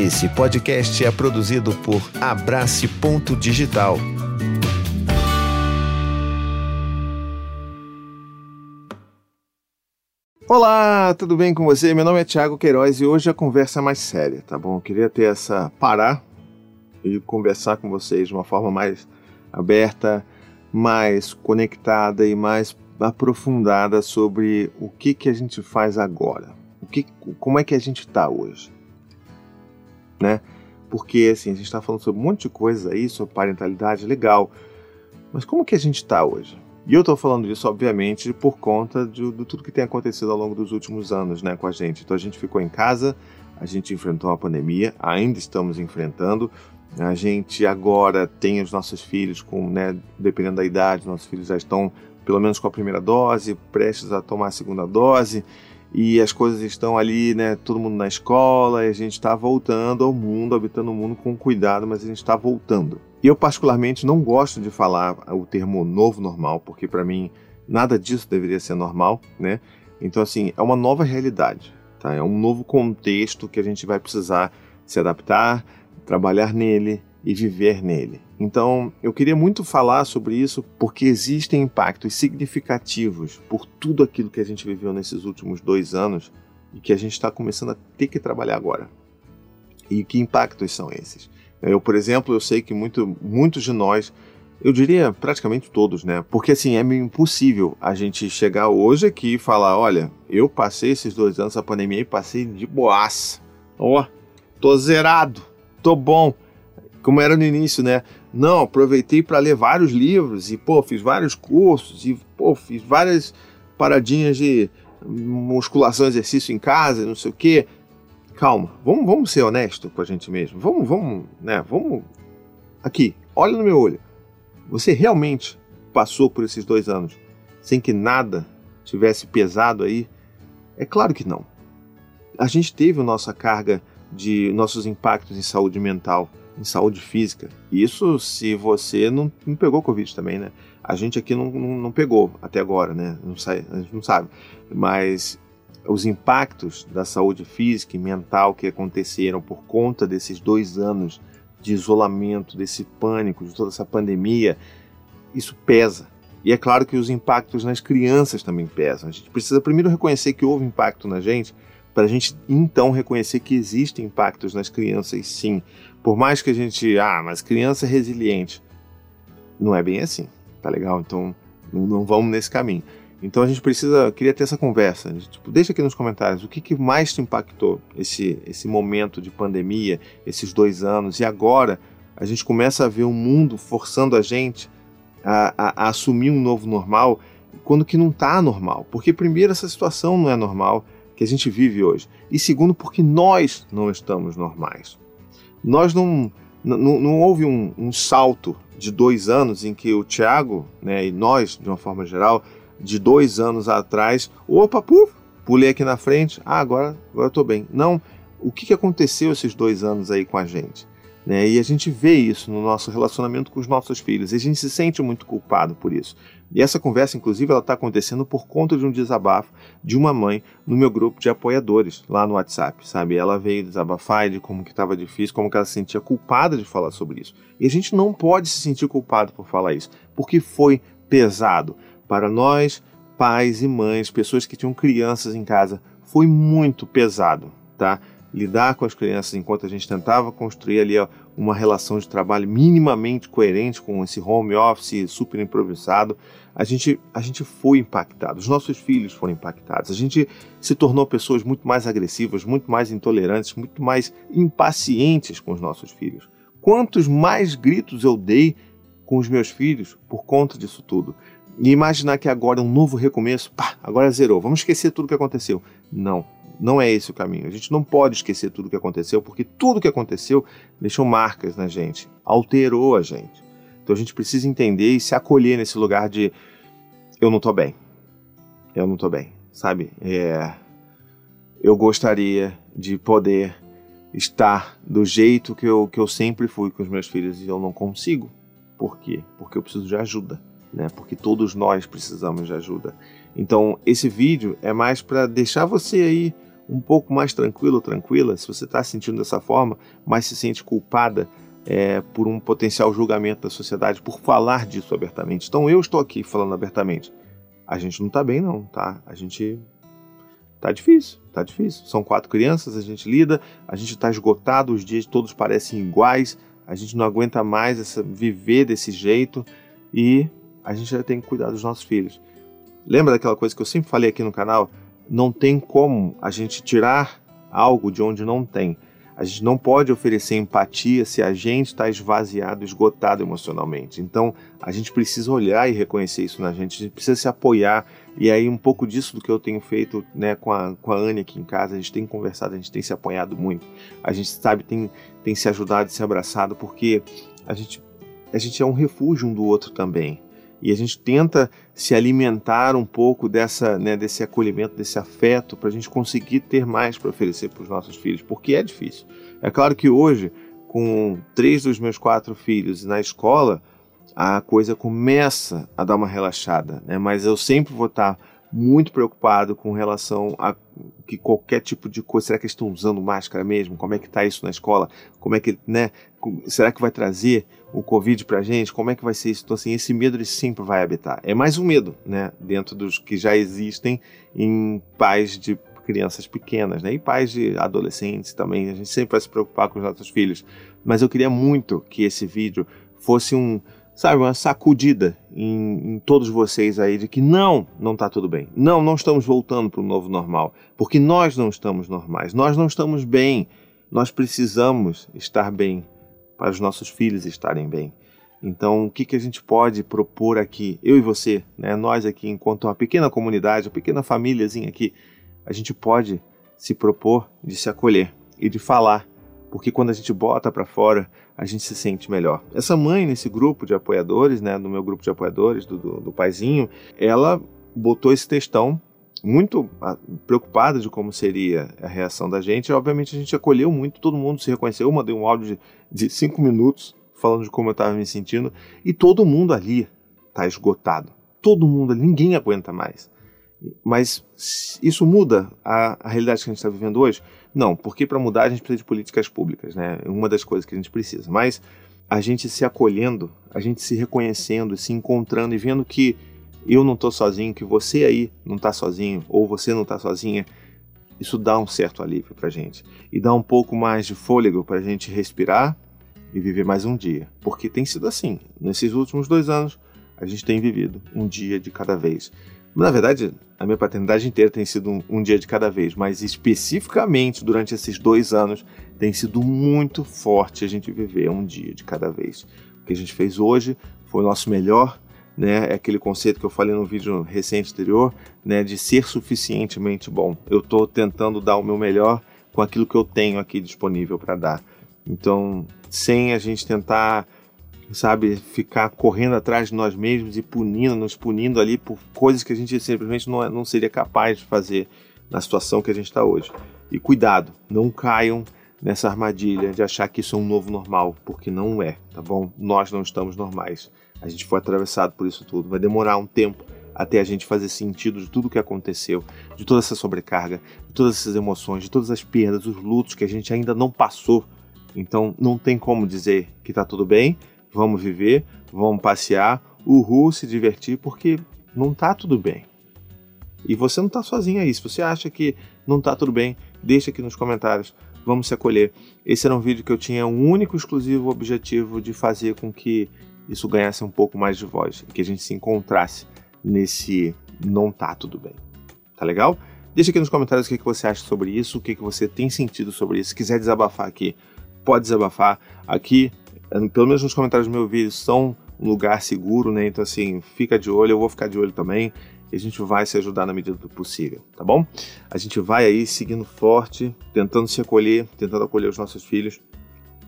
Esse podcast é produzido por Abrace Ponto Digital. Olá, tudo bem com você? Meu nome é Thiago Queiroz e hoje a conversa é mais séria, tá bom? Eu queria ter essa parar e conversar com vocês de uma forma mais aberta, mais conectada e mais aprofundada sobre o que que a gente faz agora. O que, como é que a gente está hoje, né? Porque assim a gente está falando sobre um monte de coisa aí, sobre parentalidade, legal. Mas como que a gente está hoje? E eu estou falando disso, obviamente, por conta de, de, tudo que tem acontecido ao longo dos últimos anos né, com a gente. Então a gente ficou em casa, a gente enfrentou a pandemia, ainda estamos enfrentando. A gente agora tem os nossos filhos com, né, dependendo da idade, nossos filhos já estão pelo menos com a primeira dose, prestes a tomar a segunda dose, e as coisas estão ali, né, todo mundo na escola, e a gente está voltando ao mundo, habitando o mundo com cuidado, mas a gente está voltando. Eu, particularmente, não gosto de falar o termo novo normal, porque para mim nada disso deveria ser normal, né? Então, assim, é uma nova realidade, tá? É um novo contexto que a gente vai precisar se adaptar, trabalhar nele e viver nele. Então, eu queria muito falar sobre isso porque existem impactos significativos por tudo aquilo que a gente viveu nesses últimos dois anos e que a gente está começando a ter que trabalhar agora. E que impactos são esses? Eu, por exemplo, eu sei que muito, muitos de nós, eu diria praticamente todos, né? Porque assim, é meio impossível a gente chegar hoje aqui e falar: olha, eu passei esses dois anos da pandemia e passei de boas. Ó, oh, tô zerado, tô bom. Como era no início, né? Não, aproveitei para ler vários livros e, pô, fiz vários cursos e, pô, fiz várias paradinhas de musculação, exercício em casa, não sei o quê calma, vamos, vamos ser honesto com a gente mesmo. Vamos, vamos, né? Vamos. Aqui, olha no meu olho. Você realmente passou por esses dois anos sem que nada tivesse pesado aí? É claro que não. A gente teve a nossa carga de nossos impactos em saúde mental, em saúde física. Isso se você não, não pegou Covid também, né? A gente aqui não, não, não pegou até agora, né? Não sai, a gente não sabe. Mas os impactos da saúde física e mental que aconteceram por conta desses dois anos de isolamento, desse pânico, de toda essa pandemia, isso pesa. E é claro que os impactos nas crianças também pesam. A gente precisa primeiro reconhecer que houve impacto na gente, para a gente então reconhecer que existem impactos nas crianças, sim. Por mais que a gente, ah, mas criança resiliente. Não é bem assim, tá legal? Então não, não vamos nesse caminho. Então a gente precisa, queria ter essa conversa. Tipo, deixa aqui nos comentários o que, que mais te impactou esse, esse momento de pandemia, esses dois anos, e agora a gente começa a ver o mundo forçando a gente a, a, a assumir um novo normal, quando que não está normal. Porque primeiro essa situação não é normal que a gente vive hoje, e segundo porque nós não estamos normais. Nós não, não, não houve um, um salto de dois anos em que o Tiago, né, e nós, de uma forma geral, de dois anos atrás, opa, puf, pulei aqui na frente, ah, agora, agora eu tô bem. Não, o que, que aconteceu esses dois anos aí com a gente? Né? E a gente vê isso no nosso relacionamento com os nossos filhos, e a gente se sente muito culpado por isso. E essa conversa, inclusive, ela está acontecendo por conta de um desabafo de uma mãe no meu grupo de apoiadores lá no WhatsApp, sabe? Ela veio desabafar de como que estava difícil, como que ela se sentia culpada de falar sobre isso. E a gente não pode se sentir culpado por falar isso, porque foi pesado. Para nós, pais e mães, pessoas que tinham crianças em casa, foi muito pesado, tá? Lidar com as crianças enquanto a gente tentava construir ali uma relação de trabalho minimamente coerente com esse home office super improvisado, a gente, a gente foi impactado, os nossos filhos foram impactados, a gente se tornou pessoas muito mais agressivas, muito mais intolerantes, muito mais impacientes com os nossos filhos. Quantos mais gritos eu dei com os meus filhos por conta disso tudo? e imaginar que agora é um novo recomeço, pá, agora zerou, vamos esquecer tudo que aconteceu. Não, não é esse o caminho. A gente não pode esquecer tudo que aconteceu, porque tudo que aconteceu deixou marcas na gente, alterou a gente. Então a gente precisa entender e se acolher nesse lugar de eu não tô bem. Eu não tô bem, sabe? É, eu gostaria de poder estar do jeito que eu, que eu sempre fui com os meus filhos e eu não consigo. Por quê? Porque eu preciso de ajuda né? Porque todos nós precisamos de ajuda. Então, esse vídeo é mais para deixar você aí um pouco mais tranquilo, tranquila, se você está sentindo dessa forma, mas se sente culpada é, por um potencial julgamento da sociedade, por falar disso abertamente. Então eu estou aqui falando abertamente. A gente não está bem, não, tá? A gente tá difícil, tá difícil. São quatro crianças, a gente lida, a gente está esgotado, os dias todos parecem iguais, a gente não aguenta mais essa, viver desse jeito e a gente já tem que cuidar dos nossos filhos. Lembra daquela coisa que eu sempre falei aqui no canal? Não tem como a gente tirar algo de onde não tem. A gente não pode oferecer empatia se a gente está esvaziado, esgotado emocionalmente. Então, a gente precisa olhar e reconhecer isso na gente, a gente precisa se apoiar. E aí, um pouco disso do que eu tenho feito né, com, a, com a Anne aqui em casa, a gente tem conversado, a gente tem se apoiado muito. A gente sabe, tem, tem se ajudado, se abraçado, porque a gente, a gente é um refúgio um do outro também e a gente tenta se alimentar um pouco dessa, né, desse acolhimento, desse afeto, para a gente conseguir ter mais para oferecer para os nossos filhos, porque é difícil. É claro que hoje, com três dos meus quatro filhos na escola, a coisa começa a dar uma relaxada, né? mas eu sempre vou estar muito preocupado com relação a que qualquer tipo de coisa, será que eles estão usando máscara mesmo? Como é que está isso na escola? Como é que, né? Será que vai trazer o Covid pra gente? Como é que vai ser isso? Então, assim, esse medo ele sempre vai habitar. É mais um medo, né? Dentro dos que já existem em pais de crianças pequenas, né? E pais de adolescentes também. A gente sempre vai se preocupar com os nossos filhos. Mas eu queria muito que esse vídeo fosse um, sabe, uma sacudida em, em, todos vocês aí de que não, não está tudo bem. Não, não estamos voltando para o novo normal, porque nós não estamos normais, nós não estamos bem. Nós precisamos estar bem para os nossos filhos estarem bem. Então, o que, que a gente pode propor aqui, eu e você, né, nós aqui, enquanto uma pequena comunidade, uma pequena famíliazinha aqui, a gente pode se propor de se acolher e de falar porque quando a gente bota para fora, a gente se sente melhor. Essa mãe nesse grupo de apoiadores, né, no meu grupo de apoiadores do, do, do paizinho, ela botou esse textão muito ah, preocupada de como seria a reação da gente. Obviamente a gente acolheu muito, todo mundo se reconheceu. Eu mandei um áudio de, de cinco minutos falando de como eu estava me sentindo e todo mundo ali está esgotado. Todo mundo ninguém aguenta mais. Mas isso muda a, a realidade que a gente está vivendo hoje? Não, porque para mudar a gente precisa de políticas públicas, né? É uma das coisas que a gente precisa. Mas a gente se acolhendo, a gente se reconhecendo, se encontrando e vendo que eu não estou sozinho, que você aí não está sozinho, ou você não está sozinha, isso dá um certo alívio para gente. E dá um pouco mais de fôlego para a gente respirar e viver mais um dia. Porque tem sido assim. Nesses últimos dois anos, a gente tem vivido um dia de cada vez. Na verdade, a minha paternidade inteira tem sido um, um, dia de cada vez, mas especificamente durante esses dois anos tem sido muito forte a gente viver um dia de cada vez. O que a gente fez hoje foi o nosso melhor, né? É aquele conceito que eu falei no vídeo recente anterior, né? De ser suficientemente bom. Eu estou tentando dar o meu melhor com aquilo que eu tenho aqui disponível para dar. Então, sem a gente tentar sabe, ficar correndo atrás de nós mesmos e punindo, nos punindo ali por coisas que a gente simplesmente não, não seria capaz de fazer na situação que a gente está hoje. E cuidado, não caiam nessa armadilha de achar que isso é um novo normal, porque não é, tá bom? Nós não estamos normais. A gente foi atravessado por isso tudo. Vai demorar um tempo até a gente fazer sentido de tudo o que aconteceu, de toda essa sobrecarga, de todas essas emoções, de todas as perdas, os lutos que a gente ainda não passou. Então não tem como dizer que está tudo bem, vamos viver, vamos passear, uhul, se divertir, porque não tá tudo bem. E você não tá sozinho aí. Se você acha que não tá tudo bem, deixa aqui nos comentários. Vamos se acolher. Esse era um vídeo que eu tinha um único exclusivo objetivo de fazer com que isso ganhasse um pouco mais de voz, que a gente se encontrasse nesse não tá tudo bem. Tá legal? Deixa aqui nos comentários o que, você acha sobre isso, o que, que você tem sentido sobre isso. Se quiser desabafar aqui, pode desabafar. Aqui é, pelo menos nos comentários do meu vídeo, são um lugar seguro, né? Então, assim, fica de olho, eu vou ficar de olho também. E a gente vai se ajudar na medida do possível, tá bom? A gente vai aí seguindo forte, tentando se acolher, tentando acolher os nossos filhos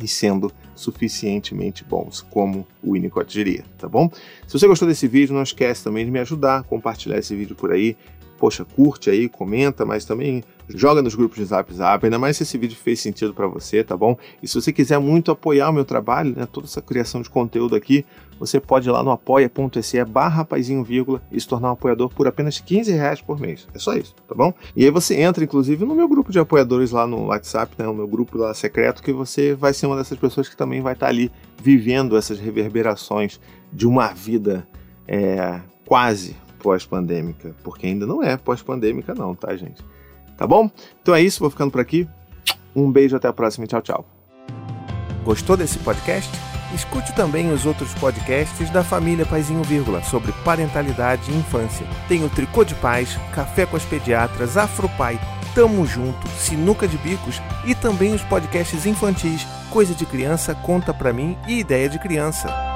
e sendo suficientemente bons, como o Winnicott diria, tá bom? Se você gostou desse vídeo, não esquece também de me ajudar, compartilhar esse vídeo por aí, poxa, curte aí, comenta, mas também joga nos grupos de Zap Zap, ainda mais se esse vídeo fez sentido para você, tá bom? E se você quiser muito apoiar o meu trabalho, né, toda essa criação de conteúdo aqui, você pode ir lá no apoia.se barra vírgula e se tornar um apoiador por apenas 15 reais por mês. É só isso, tá bom? E aí você entra, inclusive, no meu grupo de apoiadores lá no WhatsApp, né, o meu grupo lá secreto, que você vai ser uma dessas pessoas que também vai estar ali vivendo essas reverberações de uma vida é, quase pós-pandêmica, porque ainda não é pós-pandêmica não, tá, gente? Tá bom? Então é isso, vou ficando por aqui. Um beijo, até a próxima e tchau, tchau. Gostou desse podcast? Escute também os outros podcasts da família Paizinho Vírgula sobre parentalidade e infância. Tem o Tricô de Paz, Café com as Pediatras, Afropai, Tamo Junto, Sinuca de Bicos e também os podcasts infantis Coisa de Criança, Conta Pra Mim e Ideia de Criança.